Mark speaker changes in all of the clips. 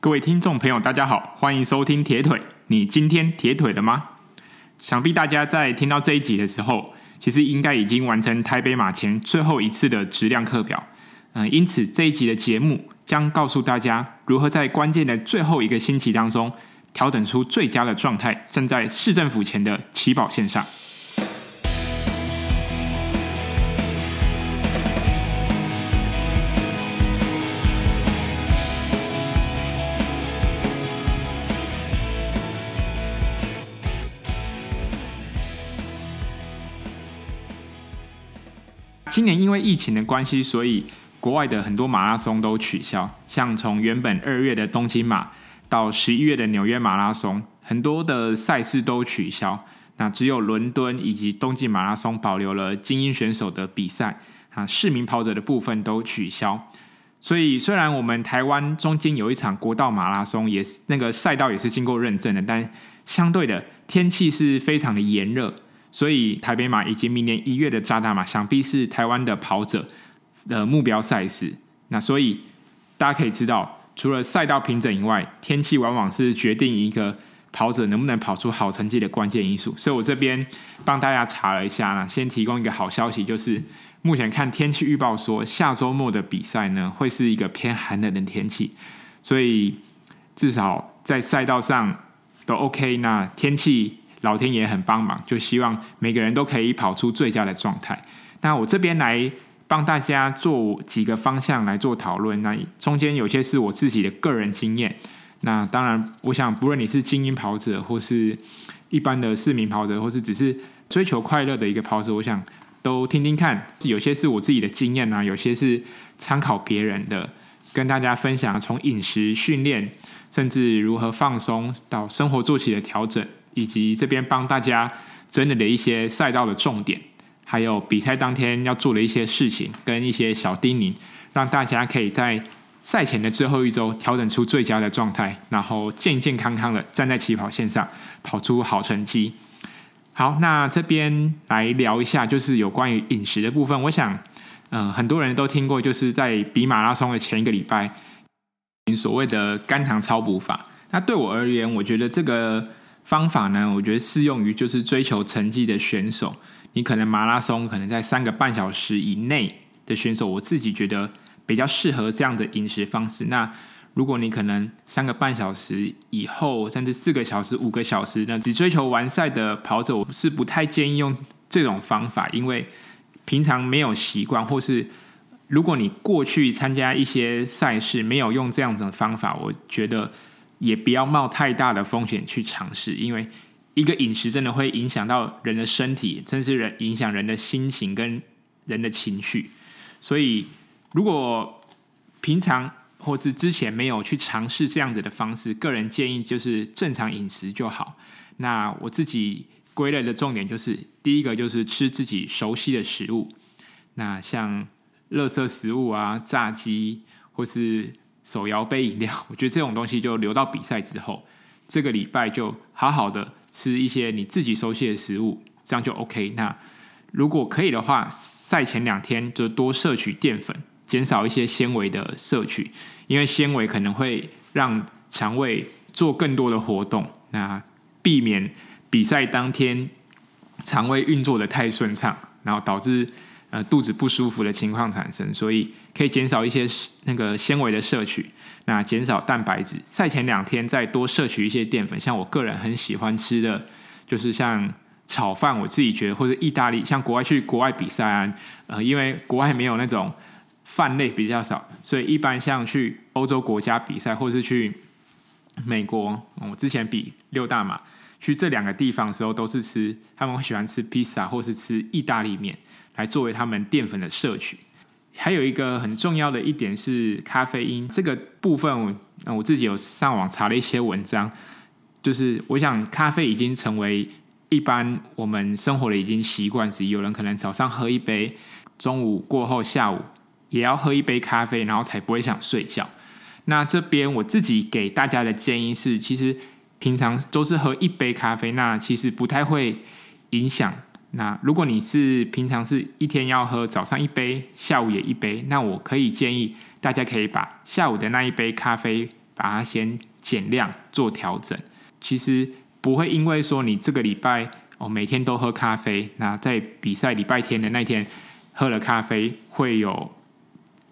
Speaker 1: 各位听众朋友，大家好，欢迎收听铁腿。你今天铁腿了吗？想必大家在听到这一集的时候，其实应该已经完成台北马前最后一次的质量课表。嗯，因此这一集的节目将告诉大家如何在关键的最后一个星期当中，调整出最佳的状态，站在市政府前的起跑线上。今年因为疫情的关系，所以国外的很多马拉松都取消。像从原本二月的东京马到十一月的纽约马拉松，很多的赛事都取消。那只有伦敦以及冬季马拉松保留了精英选手的比赛啊，市民跑者的部分都取消。所以虽然我们台湾中间有一场国道马拉松，也是那个赛道也是经过认证的，但相对的天气是非常的炎热。所以台北马以及明年一月的渣打马，想必是台湾的跑者的目标赛事。那所以大家可以知道，除了赛道平整以外，天气往往是决定一个跑者能不能跑出好成绩的关键因素。所以我这边帮大家查了一下呢，先提供一个好消息，就是目前看天气预报说，下周末的比赛呢会是一个偏寒冷的天气，所以至少在赛道上都 OK。那天气。老天爷很帮忙，就希望每个人都可以跑出最佳的状态。那我这边来帮大家做几个方向来做讨论。那中间有些是我自己的个人经验。那当然，我想不论你是精英跑者，或是一般的市民跑者，或是只是追求快乐的一个跑者，我想都听听看。有些是我自己的经验啊，有些是参考别人的，跟大家分享从饮食、训练，甚至如何放松到生活作息的调整。以及这边帮大家整理了一些赛道的重点，还有比赛当天要做的一些事情跟一些小叮咛，让大家可以在赛前的最后一周调整出最佳的状态，然后健健康康的站在起跑线上跑出好成绩。好，那这边来聊一下，就是有关于饮食的部分。我想，嗯、很多人都听过，就是在比马拉松的前一个礼拜，所谓的肝糖超补法。那对我而言，我觉得这个。方法呢，我觉得适用于就是追求成绩的选手。你可能马拉松可能在三个半小时以内的选手，我自己觉得比较适合这样的饮食方式。那如果你可能三个半小时以后，甚至四个小时、五个小时，那只追求完赛的跑者，我是不太建议用这种方法，因为平常没有习惯，或是如果你过去参加一些赛事没有用这样子的方法，我觉得。也不要冒太大的风险去尝试，因为一个饮食真的会影响到人的身体，甚至人影响人的心情跟人的情绪。所以，如果平常或是之前没有去尝试这样子的方式，个人建议就是正常饮食就好。那我自己归类的重点就是，第一个就是吃自己熟悉的食物，那像垃圾食物啊、炸鸡或是。手摇杯饮料，我觉得这种东西就留到比赛之后，这个礼拜就好好的吃一些你自己熟悉的食物，这样就 OK。那如果可以的话，赛前两天就多摄取淀粉，减少一些纤维的摄取，因为纤维可能会让肠胃做更多的活动，那避免比赛当天肠胃运作得太顺畅，然后导致。呃，肚子不舒服的情况产生，所以可以减少一些那个纤维的摄取，那减少蛋白质。赛前两天再多摄取一些淀粉，像我个人很喜欢吃的，就是像炒饭，我自己觉得或者意大利，像国外去国外比赛啊，呃，因为国外没有那种饭类比较少，所以一般像去欧洲国家比赛，或是去美国，我之前比六大马去这两个地方的时候，都是吃他们会喜欢吃披萨或是吃意大利面。来作为他们淀粉的摄取，还有一个很重要的一点是咖啡因这个部分，我自己有上网查了一些文章，就是我想咖啡已经成为一般我们生活的已经习惯之一，有人可能早上喝一杯，中午过后下午也要喝一杯咖啡，然后才不会想睡觉。那这边我自己给大家的建议是，其实平常都是喝一杯咖啡，那其实不太会影响。那如果你是平常是一天要喝早上一杯，下午也一杯，那我可以建议大家可以把下午的那一杯咖啡把它先减量做调整。其实不会因为说你这个礼拜哦每天都喝咖啡，那在比赛礼拜天的那天喝了咖啡会有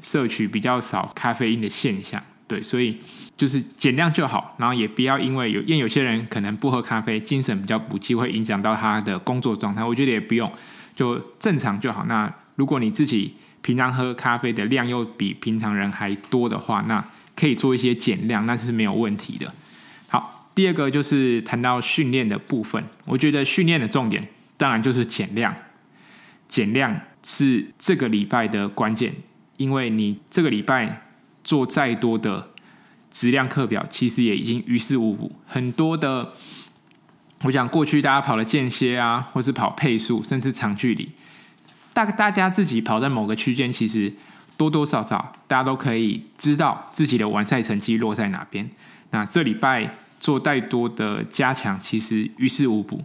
Speaker 1: 摄取比较少咖啡因的现象。对，所以就是减量就好，然后也不要因为有因为有些人可能不喝咖啡，精神比较不济，会影响到他的工作状态。我觉得也不用，就正常就好。那如果你自己平常喝咖啡的量又比平常人还多的话，那可以做一些减量，那是没有问题的。好，第二个就是谈到训练的部分，我觉得训练的重点当然就是减量，减量是这个礼拜的关键，因为你这个礼拜。做再多的质量课表，其实也已经于事无补。很多的，我想过去大家跑的间歇啊，或是跑配速，甚至长距离，大大家自己跑在某个区间，其实多多少少大家都可以知道自己的完赛成绩落在哪边。那这礼拜做再多的加强，其实于事无补。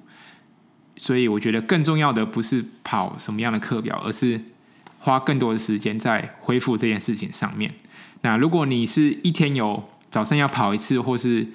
Speaker 1: 所以我觉得更重要的不是跑什么样的课表，而是花更多的时间在恢复这件事情上面。那如果你是一天有早上要跑一次，或是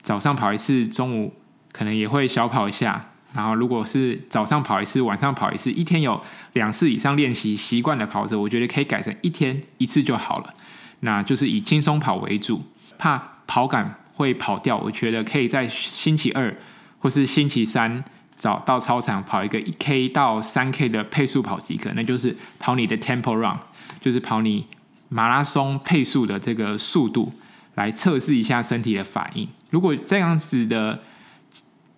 Speaker 1: 早上跑一次，中午可能也会小跑一下。然后如果是早上跑一次，晚上跑一次，一天有两次以上练习习惯的跑者，我觉得可以改成一天一次就好了。那就是以轻松跑为主，怕跑感会跑掉，我觉得可以在星期二或是星期三早到操场跑一个一 K 到三 K 的配速跑即可，那就是跑你的 Tempo Run，就是跑你。马拉松配速的这个速度来测试一下身体的反应。如果这样子的，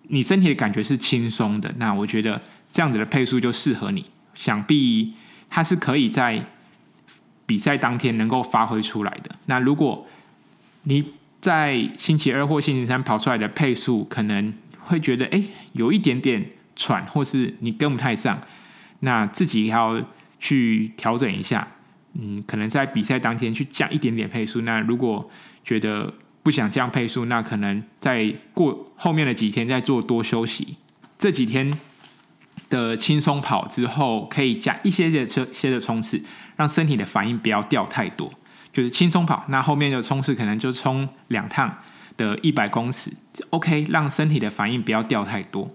Speaker 1: 你身体的感觉是轻松的，那我觉得这样子的配速就适合你。想必它是可以在比赛当天能够发挥出来的。那如果你在星期二或星期三跑出来的配速，可能会觉得哎，有一点点喘，或是你跟不太上，那自己要去调整一下。嗯，可能在比赛当天去降一点点配速。那如果觉得不想降配速，那可能在过后面的几天再做多休息。这几天的轻松跑之后，可以加一些些些的冲刺，让身体的反应不要掉太多。就是轻松跑，那后面的冲刺可能就冲两趟的一百公尺，OK，让身体的反应不要掉太多。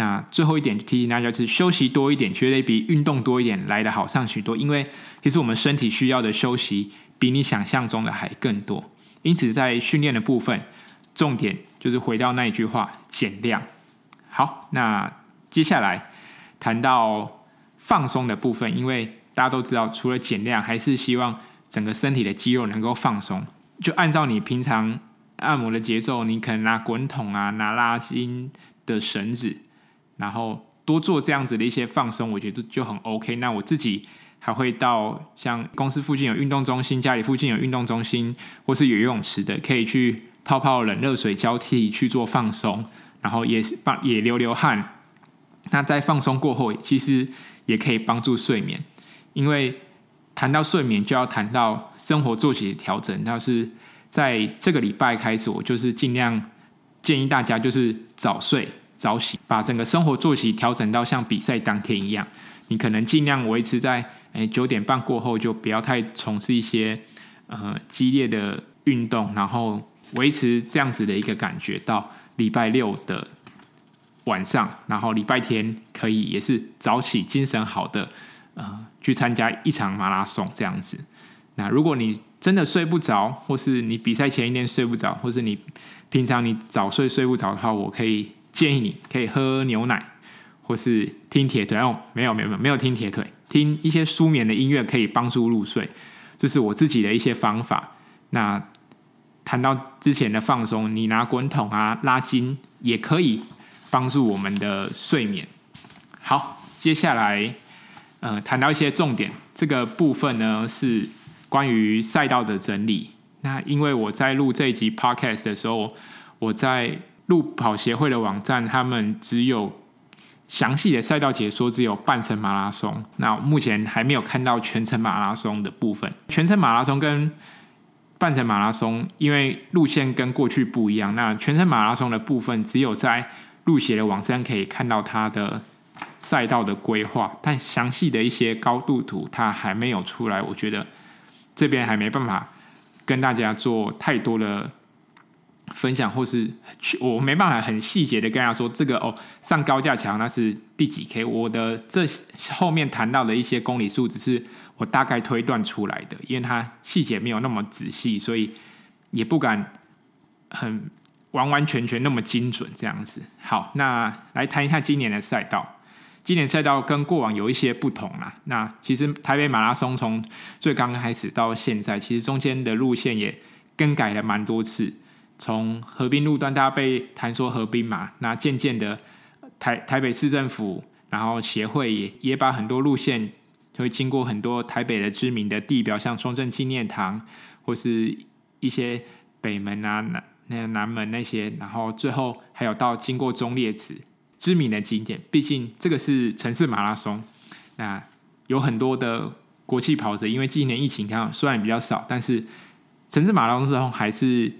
Speaker 1: 那最后一点提醒大家，就是休息多一点，绝对比运动多一点来得好上许多。因为其实我们身体需要的休息比你想象中的还更多。因此，在训练的部分，重点就是回到那一句话：减量。好，那接下来谈到放松的部分，因为大家都知道，除了减量，还是希望整个身体的肌肉能够放松。就按照你平常按摩的节奏，你可能拿滚筒啊，拿拉筋的绳子。然后多做这样子的一些放松，我觉得就很 OK。那我自己还会到像公司附近有运动中心，家里附近有运动中心，或是有游泳池的，可以去泡泡冷热水交替去做放松，然后也放也流流汗。那在放松过后，其实也可以帮助睡眠。因为谈到睡眠，就要谈到生活作息调整。那是在这个礼拜开始，我就是尽量建议大家就是早睡。早起，把整个生活作息调整到像比赛当天一样。你可能尽量维持在诶九点半过后，就不要太从事一些呃激烈的运动，然后维持这样子的一个感觉到礼拜六的晚上，然后礼拜天可以也是早起，精神好的呃去参加一场马拉松这样子。那如果你真的睡不着，或是你比赛前一天睡不着，或是你平常你早睡睡不着的话，我可以。建议你可以喝牛奶，或是听铁腿哦，没有没有没有没有听铁腿，听一些舒眠的音乐可以帮助入睡，这是我自己的一些方法。那谈到之前的放松，你拿滚筒啊、拉筋也可以帮助我们的睡眠。好，接下来呃谈到一些重点，这个部分呢是关于赛道的整理。那因为我在录这一集 Podcast 的时候，我在路跑协会的网站，他们只有详细的赛道解说，只有半程马拉松。那目前还没有看到全程马拉松的部分。全程马拉松跟半程马拉松，因为路线跟过去不一样。那全程马拉松的部分，只有在路协的网站可以看到它的赛道的规划，但详细的一些高度图，它还没有出来。我觉得这边还没办法跟大家做太多的分享，或是去我没办法很细节的跟大家说这个哦，上高架桥那是第几 K。我的这后面谈到的一些公里数，只是我大概推断出来的，因为它细节没有那么仔细，所以也不敢很完完全全那么精准这样子。好，那来谈一下今年的赛道。今年赛道跟过往有一些不同啦。那其实台北马拉松从最刚开始到现在，其实中间的路线也更改了蛮多次。从河滨路段，大家被谈说河滨嘛，那渐渐的台台北市政府，然后协会也也把很多路线，就会经过很多台北的知名的地标，像中正纪念堂，或是一些北门啊、南那南门那些，然后最后还有到经过忠烈祠知名的景点。毕竟这个是城市马拉松，那有很多的国际跑者，因为今年疫情看虽然比较少，但是城市马拉松之后还是。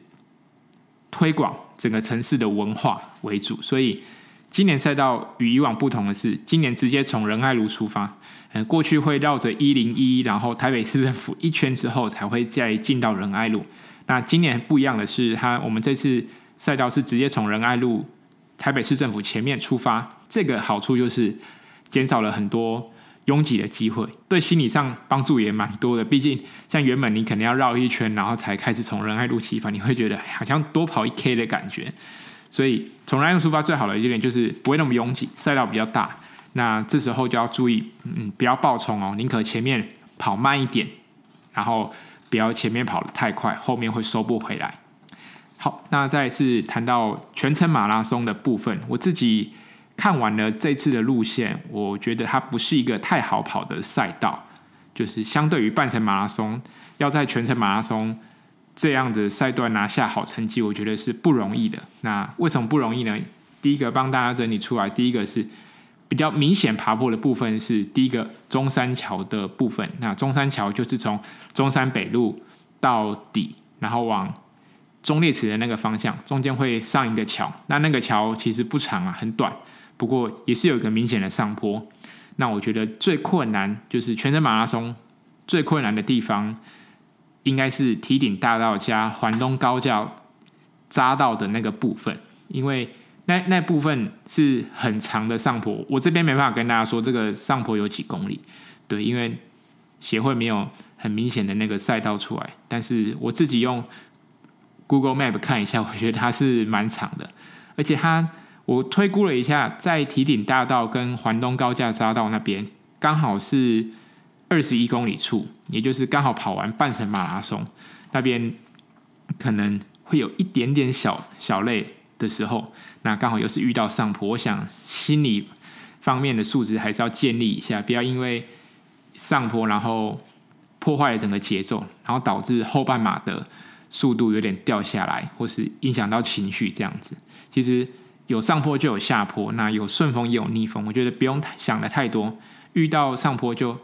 Speaker 1: 推广整个城市的文化为主，所以今年赛道与以往不同的是，今年直接从仁爱路出发。嗯，过去会绕着一零一，然后台北市政府一圈之后，才会再进到仁爱路。那今年不一样的是，它我们这次赛道是直接从仁爱路台北市政府前面出发，这个好处就是减少了很多。拥挤的机会，对心理上帮助也蛮多的。毕竟，像原本你可能要绕一圈，然后才开始从仁爱路起发，你会觉得好像多跑一 K 的感觉。所以，从仁爱路出发最好的一点就是不会那么拥挤，赛道比较大。那这时候就要注意，嗯，不要暴冲哦，宁可前面跑慢一点，然后不要前面跑得太快，后面会收不回来。好，那再次谈到全程马拉松的部分，我自己。看完了这次的路线，我觉得它不是一个太好跑的赛道，就是相对于半程马拉松，要在全程马拉松这样的赛段拿下好成绩，我觉得是不容易的。那为什么不容易呢？第一个帮大家整理出来，第一个是比较明显爬坡的部分是第一个中山桥的部分。那中山桥就是从中山北路到底，然后往中列池的那个方向，中间会上一个桥。那那个桥其实不长啊，很短。不过也是有一个明显的上坡，那我觉得最困难就是全程马拉松最困难的地方，应该是提顶大道加环东高架匝道的那个部分，因为那那部分是很长的上坡，我这边没办法跟大家说这个上坡有几公里，对，因为协会没有很明显的那个赛道出来，但是我自己用 Google Map 看一下，我觉得它是蛮长的，而且它。我推估了一下，在提顶大道跟环东高架匝道那边，刚好是二十一公里处，也就是刚好跑完半程马拉松那边，可能会有一点点小小累的时候，那刚好又是遇到上坡，我想心理方面的素质还是要建立一下，不要因为上坡然后破坏了整个节奏，然后导致后半马的速度有点掉下来，或是影响到情绪这样子。其实。有上坡就有下坡，那有顺风也有逆风。我觉得不用想的太多，遇到上坡就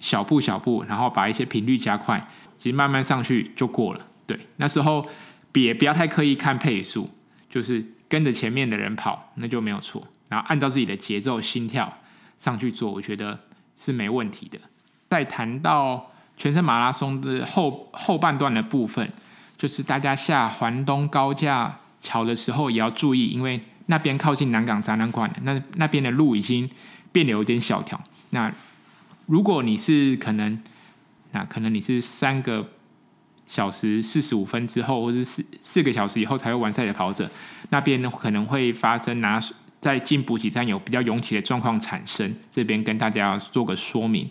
Speaker 1: 小步小步，然后把一些频率加快，其实慢慢上去就过了。对，那时候别不要太刻意看配速，就是跟着前面的人跑，那就没有错。然后按照自己的节奏、心跳上去做，我觉得是没问题的。再谈到全程马拉松的后后半段的部分，就是大家下环东高架。桥的时候也要注意，因为那边靠近南港展览馆，那那边的路已经变得有点小条。那如果你是可能，那可能你是三个小时四十五分之后，或是四四个小时以后才会完赛的跑者，那边呢可能会发生拿在进补给站有比较拥挤的状况产生。这边跟大家做个说明。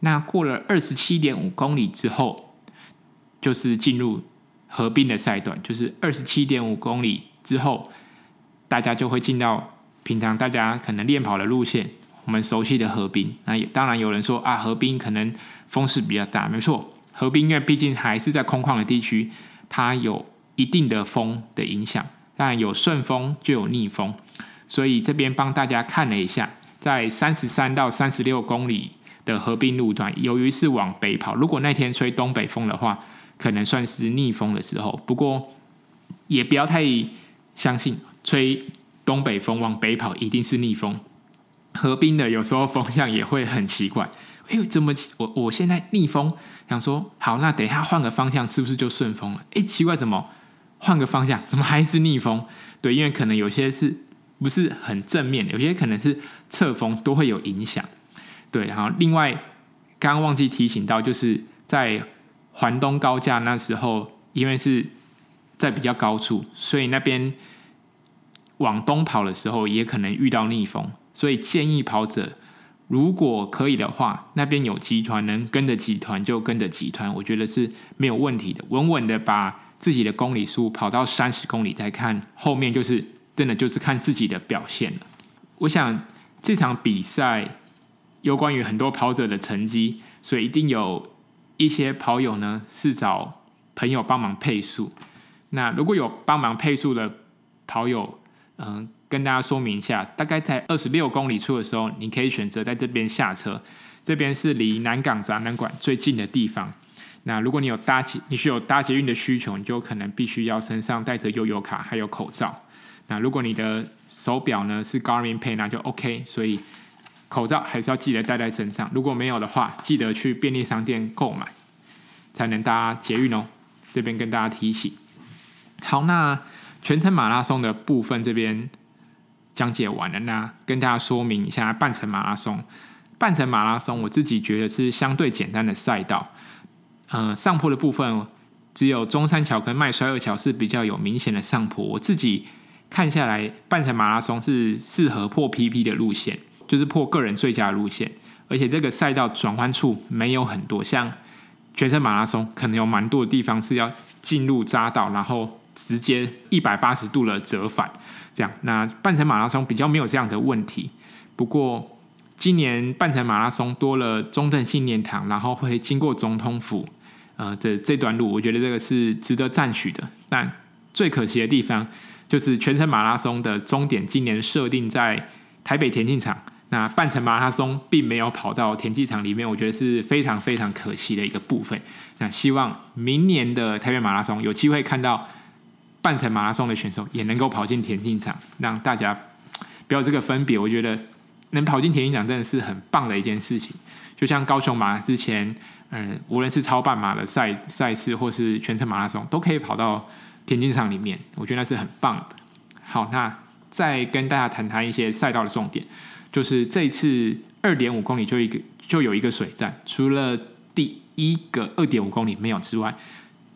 Speaker 1: 那过了二十七点五公里之后，就是进入。合并的赛段就是二十七点五公里之后，大家就会进到平常大家可能练跑的路线，我们熟悉的河滨。那也当然有人说啊，河滨可能风势比较大，没错，河滨因为毕竟还是在空旷的地区，它有一定的风的影响。当然有顺风就有逆风，所以这边帮大家看了一下，在三十三到三十六公里的合并路段，由于是往北跑，如果那天吹东北风的话。可能算是逆风的时候，不过也不要太相信吹东北风往北跑一定是逆风。河滨的有时候风向也会很奇怪，哎、欸，怎么我我现在逆风？想说好，那等一下换个方向是不是就顺风了？哎、奇怪，怎么换个方向，怎么还是逆风？对，因为可能有些是不是很正面，有些可能是侧风，都会有影响。对，然后另外刚刚忘记提醒到，就是在环东高架那时候，因为是在比较高处，所以那边往东跑的时候，也可能遇到逆风，所以建议跑者。如果可以的话，那边有集团能跟着集团就跟着集团，我觉得是没有问题的。稳稳的把自己的公里数跑到三十公里再看，后面就是真的就是看自己的表现了。我想这场比赛有关于很多跑者的成绩，所以一定有一些跑友呢是找朋友帮忙配速。那如果有帮忙配速的跑友，嗯。跟大家说明一下，大概在二十六公里处的时候，你可以选择在这边下车。这边是离南港展览馆最近的地方。那如果你有搭，你是有搭捷运的需求，你就可能必须要身上带着悠游卡，还有口罩。那如果你的手表呢是 Garmin Pay，那就 OK。所以口罩还是要记得带在身上。如果没有的话，记得去便利商店购买，才能搭捷运哦。这边跟大家提醒。好，那全程马拉松的部分这边。讲解完了，那跟大家说明一下半程马拉松。半程马拉松，我自己觉得是相对简单的赛道。嗯、上坡的部分只有中山桥跟麦衰二桥是比较有明显的上坡。我自己看下来，半程马拉松是适合破 PP 的路线，就是破个人最佳路线。而且这个赛道转弯处没有很多，像全程马拉松可能有蛮多的地方是要进入匝道，然后直接一百八十度的折返。这样，那半程马拉松比较没有这样的问题。不过今年半程马拉松多了中正纪念堂，然后会经过总统府，呃，这这段路，我觉得这个是值得赞许的。但最可惜的地方就是全程马拉松的终点今年设定在台北田径场，那半程马拉松并没有跑到田径场里面，我觉得是非常非常可惜的一个部分。那希望明年的台北马拉松有机会看到。半程马拉松的选手也能够跑进田径场，让大家不要这个分别。我觉得能跑进田径场真的是很棒的一件事情。就像高雄马之前，嗯，无论是超半马的赛赛事，或是全程马拉松，都可以跑到田径场里面，我觉得那是很棒的。好，那再跟大家谈谈一些赛道的重点，就是这一次二点五公里就一个就有一个水站，除了第一个二点五公里没有之外。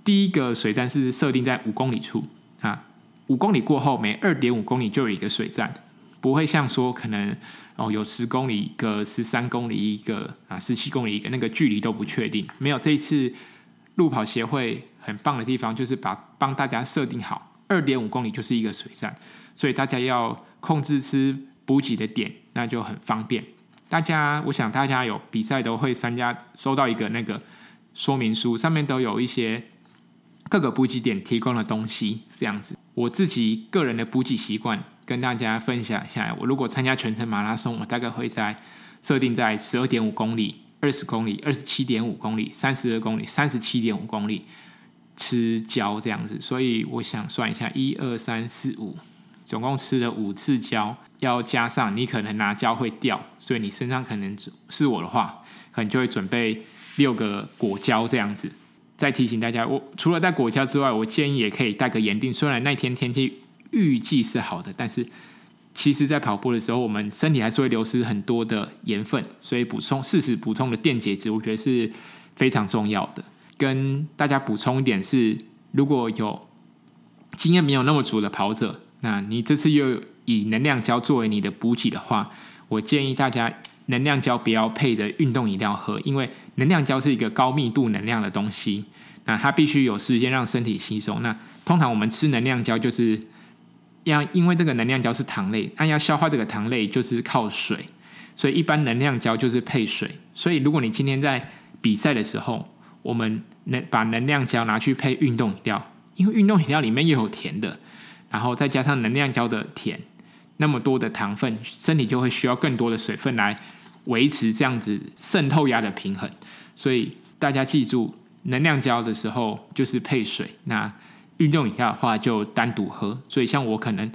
Speaker 1: 第一个水站是设定在五公里处啊，五公里过后每二点五公里就有一个水站，不会像说可能哦有十公里一个、十三公里一个啊、十七公里一个，那个距离都不确定。没有，这一次路跑协会很棒的地方就是把帮大家设定好二点五公里就是一个水站，所以大家要控制吃补给的点，那就很方便。大家，我想大家有比赛都会参加，收到一个那个说明书，上面都有一些。各个补给点提供的东西这样子，我自己个人的补给习惯跟大家分享一下。我如果参加全程马拉松，我大概会在设定在十二点五公里、二十公里、二十七点五公里、三十二公里、三十七点五公里吃胶这样子。所以我想算一下，一二三四五，总共吃了五次胶，要加上你可能拿胶会掉，所以你身上可能是我的话，可能就会准备六个果胶这样子。再提醒大家，我除了带果胶之外，我建议也可以带个盐锭。虽然那天天气预计是好的，但是其实，在跑步的时候，我们身体还是会流失很多的盐分，所以补充适时补充的电解质，我觉得是非常重要的。跟大家补充一点是，如果有经验没有那么足的跑者，那你这次又以能量胶作为你的补给的话，我建议大家。能量胶不要配着运动饮料喝，因为能量胶是一个高密度能量的东西，那它必须有时间让身体吸收。那通常我们吃能量胶就是要，因为这个能量胶是糖类，那要消化这个糖类就是靠水，所以一般能量胶就是配水。所以如果你今天在比赛的时候，我们能把能量胶拿去配运动饮料，因为运动饮料里面又有甜的，然后再加上能量胶的甜。那么多的糖分，身体就会需要更多的水分来维持这样子渗透压的平衡。所以大家记住，能量胶的时候就是配水，那运动饮料的话就单独喝。所以像我可能，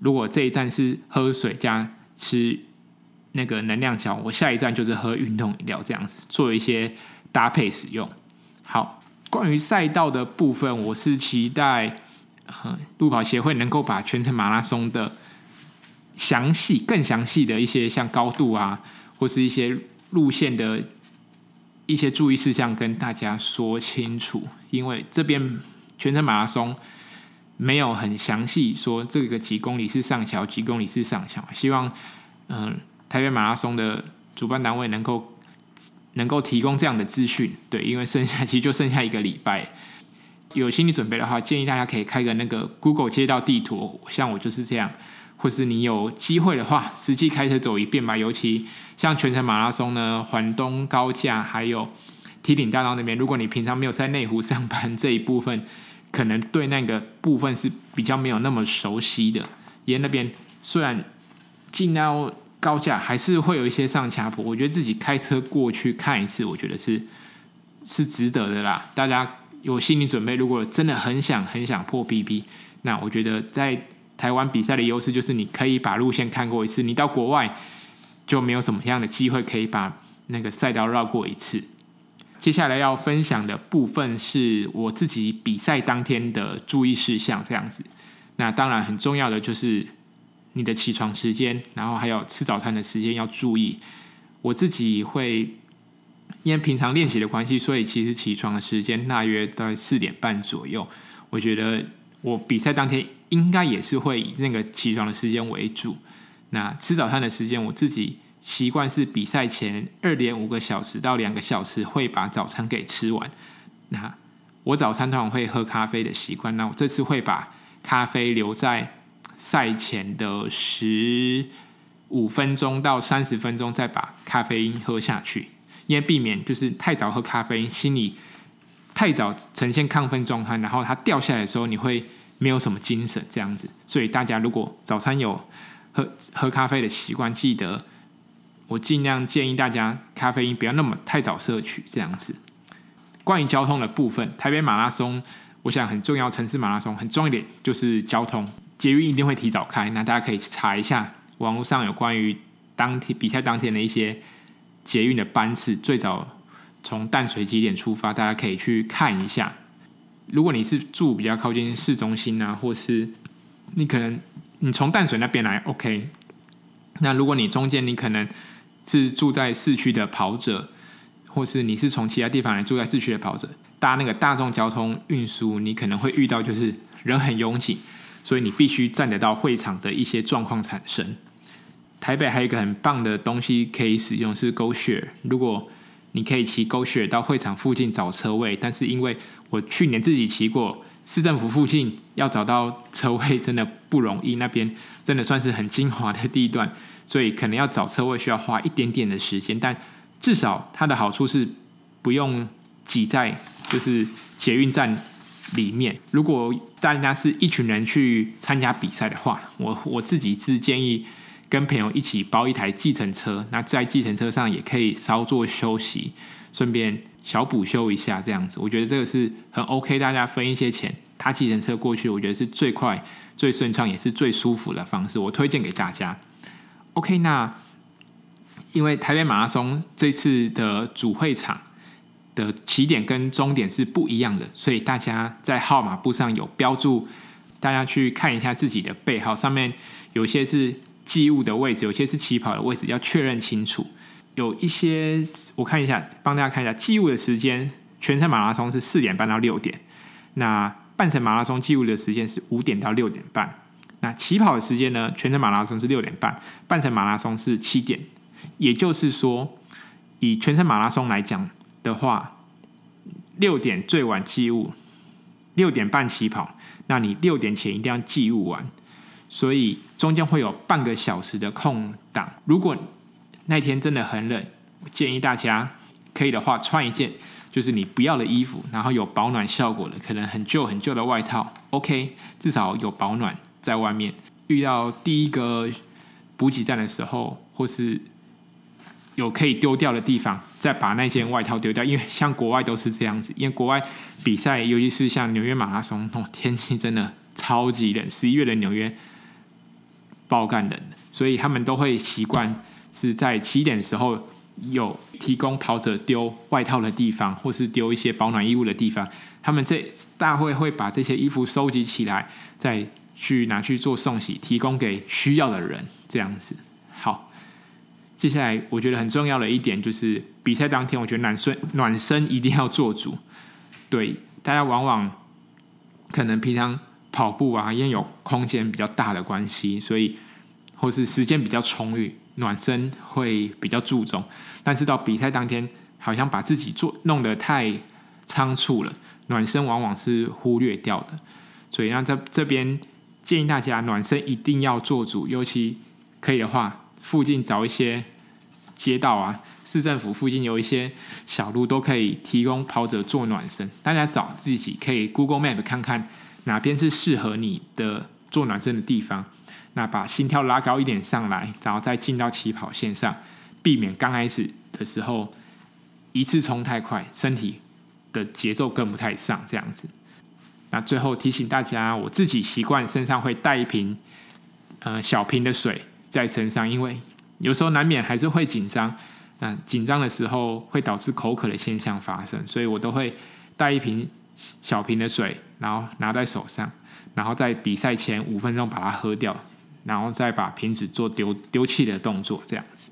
Speaker 1: 如果这一站是喝水加吃那个能量胶，我下一站就是喝运动饮料，这样子做一些搭配使用。好，关于赛道的部分，我是期待。路跑协会能够把全程马拉松的详细、更详细的一些像高度啊，或是一些路线的一些注意事项跟大家说清楚，因为这边全程马拉松没有很详细说这个几公里是上桥，几公里是上桥。希望嗯、台北马拉松的主办单位能够能够提供这样的资讯。对，因为剩下其实就剩下一个礼拜，有心理准备的话，建议大家可以开个那个 Google 街道地图，像我就是这样，或是你有机会的话，实际开车走一遍吧，尤其。像全程马拉松呢，环东高架还有堤顶大道那边，如果你平常没有在内湖上班，这一部分可能对那个部分是比较没有那么熟悉的。沿那边虽然进到高架，还是会有一些上下坡，我觉得自己开车过去看一次，我觉得是是值得的啦。大家有心理准备，如果真的很想很想破 PB，那我觉得在台湾比赛的优势就是你可以把路线看过一次，你到国外。就没有什么样的机会可以把那个赛道绕过一次。接下来要分享的部分是我自己比赛当天的注意事项，这样子。那当然很重要的就是你的起床时间，然后还有吃早餐的时间要注意。我自己会因为平常练习的关系，所以其实起床的时间大约在四点半左右。我觉得我比赛当天应该也是会以那个起床的时间为主。那吃早餐的时间，我自己习惯是比赛前二点五个小时到两个小时会把早餐给吃完。那我早餐通常会喝咖啡的习惯，那我这次会把咖啡留在赛前的十五分钟到三十分钟，再把咖啡因喝下去，因为避免就是太早喝咖啡，心里太早呈现亢奋状态，然后它掉下来的时候，你会没有什么精神这样子。所以大家如果早餐有喝喝咖啡的习惯，记得我尽量建议大家咖啡因不要那么太早摄取，这样子。关于交通的部分，台北马拉松，我想很重要，城市马拉松很重要一点就是交通，捷运一定会提早开，那大家可以去查一下网络上有关于当天比赛当天的一些捷运的班次，最早从淡水几点出发，大家可以去看一下。如果你是住比较靠近市中心啊，或是你可能。你从淡水那边来，OK。那如果你中间你可能是住在市区的跑者，或是你是从其他地方来住在市区的跑者，搭那个大众交通运输，你可能会遇到就是人很拥挤，所以你必须站得到会场的一些状况产生。台北还有一个很棒的东西可以使用是 GoShare，如果你可以骑 GoShare 到会场附近找车位，但是因为我去年自己骑过。市政府附近要找到车位真的不容易，那边真的算是很精华的地段，所以可能要找车位需要花一点点的时间。但至少它的好处是不用挤在就是捷运站里面。如果大家是一群人去参加比赛的话，我我自己是建议跟朋友一起包一台计程车，那在计程车上也可以稍作休息，顺便。小补休一下，这样子，我觉得这个是很 OK。大家分一些钱，搭计程车过去，我觉得是最快、最顺畅，也是最舒服的方式。我推荐给大家。OK，那因为台北马拉松这次的主会场的起点跟终点是不一样的，所以大家在号码布上有标注，大家去看一下自己的背号，上面有些是计物的位置，有些是起跑的位置，要确认清楚。有一些，我看一下，帮大家看一下计物的时间。全程马拉松是四点半到六点，那半程马拉松计物的时间是五点到六点半。那起跑的时间呢？全程马拉松是六点半，半程马拉松是七点。也就是说，以全程马拉松来讲的话，六点最晚计物，六点半起跑，那你六点前一定要计物完，所以中间会有半个小时的空档。如果那天真的很冷，我建议大家可以的话穿一件就是你不要的衣服，然后有保暖效果的，可能很旧很旧的外套，OK，至少有保暖在外面。遇到第一个补给站的时候，或是有可以丢掉的地方，再把那件外套丢掉，因为像国外都是这样子，因为国外比赛，尤其是像纽约马拉松，天气真的超级冷，十一月的纽约爆干冷，所以他们都会习惯。是在起点时候有提供跑者丢外套的地方，或是丢一些保暖衣物的地方，他们这大会会把这些衣服收集起来，再去拿去做送洗，提供给需要的人。这样子，好。接下来我觉得很重要的一点就是比赛当天，我觉得暖身暖身一定要做足。对，大家往往可能平常跑步啊，因为有空间比较大的关系，所以或是时间比较充裕，暖身会比较注重。但是到比赛当天，好像把自己做弄得太仓促了，暖身往往是忽略掉的。所以那在这边建议大家暖身一定要做足，尤其可以的话。附近找一些街道啊，市政府附近有一些小路都可以提供跑者做暖身。大家找自己可以 Google Map 看看哪边是适合你的做暖身的地方。那把心跳拉高一点上来，然后再进到起跑线上，避免刚开始的时候一次冲太快，身体的节奏跟不太上这样子。那最后提醒大家，我自己习惯身上会带一瓶呃小瓶的水。在身上，因为有时候难免还是会紧张，那紧张的时候会导致口渴的现象发生，所以我都会带一瓶小瓶的水，然后拿在手上，然后在比赛前五分钟把它喝掉，然后再把瓶子做丢丢弃的动作，这样子。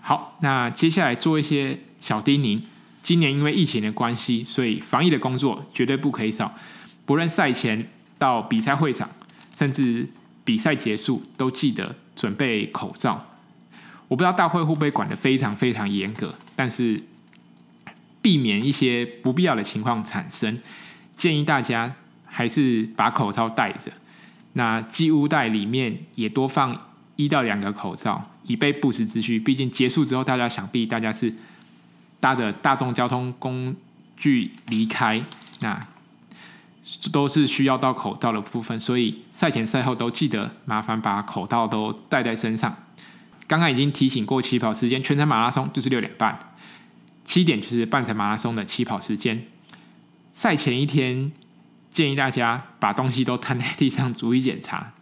Speaker 1: 好，那接下来做一些小叮咛。今年因为疫情的关系，所以防疫的工作绝对不可以少，不论赛前到比赛会场，甚至。比赛结束都记得准备口罩。我不知道大会会不会管得非常非常严格，但是避免一些不必要的情况产生，建议大家还是把口罩戴着。那机务袋里面也多放一到两个口罩，以备不时之需。毕竟结束之后，大家想必大家是搭着大众交通工具离开，那。都是需要到口罩的部分，所以赛前赛后都记得麻烦把口罩都戴在身上。刚刚已经提醒过，起跑时间全程马拉松就是六点半，七点就是半程马拉松的起跑时间。赛前一天建议大家把东西都摊在地上逐一检查，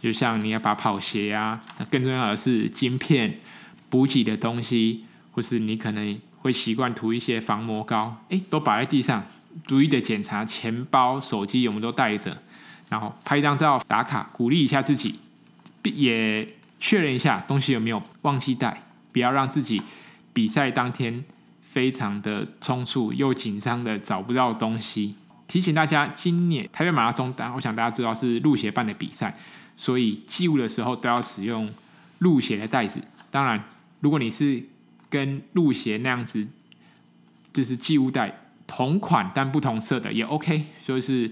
Speaker 1: 就像你要把跑鞋啊，更重要的是晶片、补给的东西，或是你可能会习惯涂一些防磨膏，诶，都摆在地上。逐一的检查钱包、手机有没有都带着，然后拍一张照打卡，鼓励一下自己，也确认一下东西有没有忘记带，不要让自己比赛当天非常的匆促又紧张的找不到东西。提醒大家，今年台北马拉松，但我想大家知道是路协办的比赛，所以寄物的时候都要使用路协的袋子。当然，如果你是跟路协那样子，就是寄物袋。同款但不同色的也 OK，就是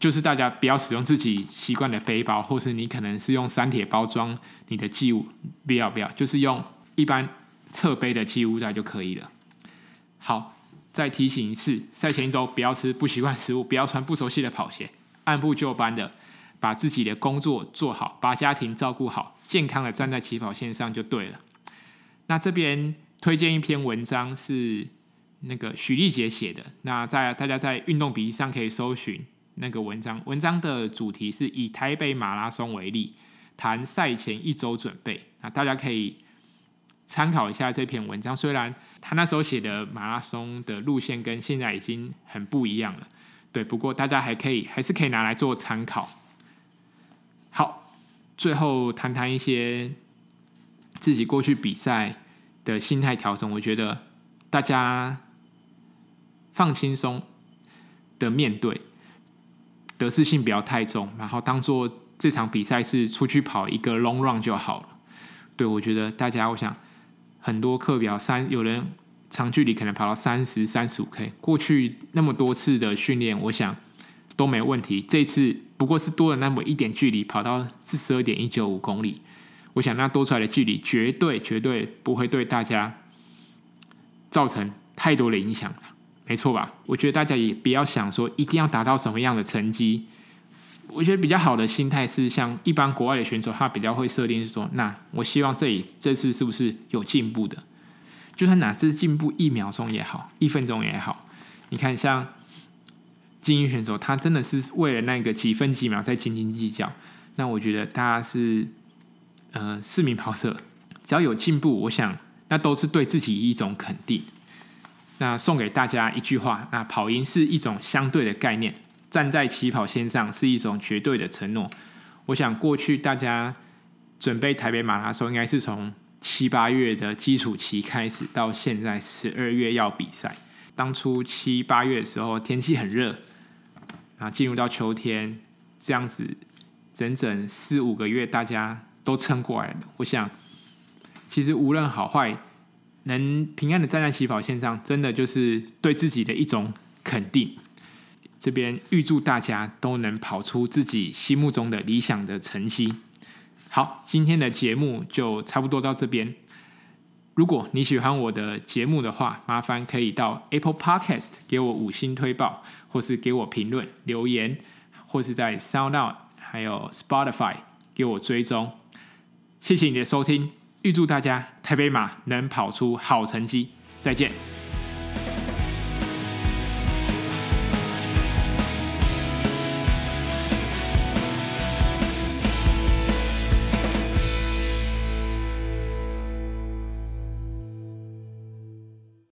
Speaker 1: 就是大家不要使用自己习惯的背包，或是你可能是用三铁包装你的寄物，不要不要，就是用一般侧背的寄物袋就可以了。好，再提醒一次，赛前一周不要吃不习惯食物，不要穿不熟悉的跑鞋，按部就班的把自己的工作做好，把家庭照顾好，健康的站在起跑线上就对了。那这边推荐一篇文章是。那个许丽杰写的，那在大家在运动笔记上可以搜寻那个文章。文章的主题是以台北马拉松为例，谈赛前一周准备。那大家可以参考一下这篇文章。虽然他那时候写的马拉松的路线跟现在已经很不一样了，对，不过大家还可以还是可以拿来做参考。好，最后谈谈一些自己过去比赛的心态调整。我觉得大家。放轻松的面对，得失心不要太重，然后当做这场比赛是出去跑一个 long run 就好了。对，我觉得大家，我想很多课表三，有人长距离可能跑到三十、三十五 K，过去那么多次的训练，我想都没问题。这次不过是多了那么一点距离，跑到四十二点一九五公里，我想那多出来的距离绝对绝对不会对大家造成太多的影响。没错吧？我觉得大家也不要想说一定要达到什么样的成绩。我觉得比较好的心态是，像一般国外的选手，他比较会设定是说，那我希望这里这次是不是有进步的？就算哪次进步一秒钟也好，一分钟也好。你看，像精英选手，他真的是为了那个几分几秒在斤斤计较。那我觉得大家是，呃，市民跑者只要有进步，我想那都是对自己一种肯定。那送给大家一句话：那跑赢是一种相对的概念，站在起跑线上是一种绝对的承诺。我想过去大家准备台北马拉松，应该是从七八月的基础期开始，到现在十二月要比赛。当初七八月的时候，天气很热，然后进入到秋天，这样子整整四五个月，大家都撑过来了。我想，其实无论好坏，能平安的站在起跑线上，真的就是对自己的一种肯定。这边预祝大家都能跑出自己心目中的理想的成绩。好，今天的节目就差不多到这边。如果你喜欢我的节目的话，麻烦可以到 Apple Podcast 给我五星推报，或是给我评论留言，或是在 SoundOut 还有 Spotify 给我追踪。谢谢你的收听，预祝大家台北马能跑出好成绩，再见。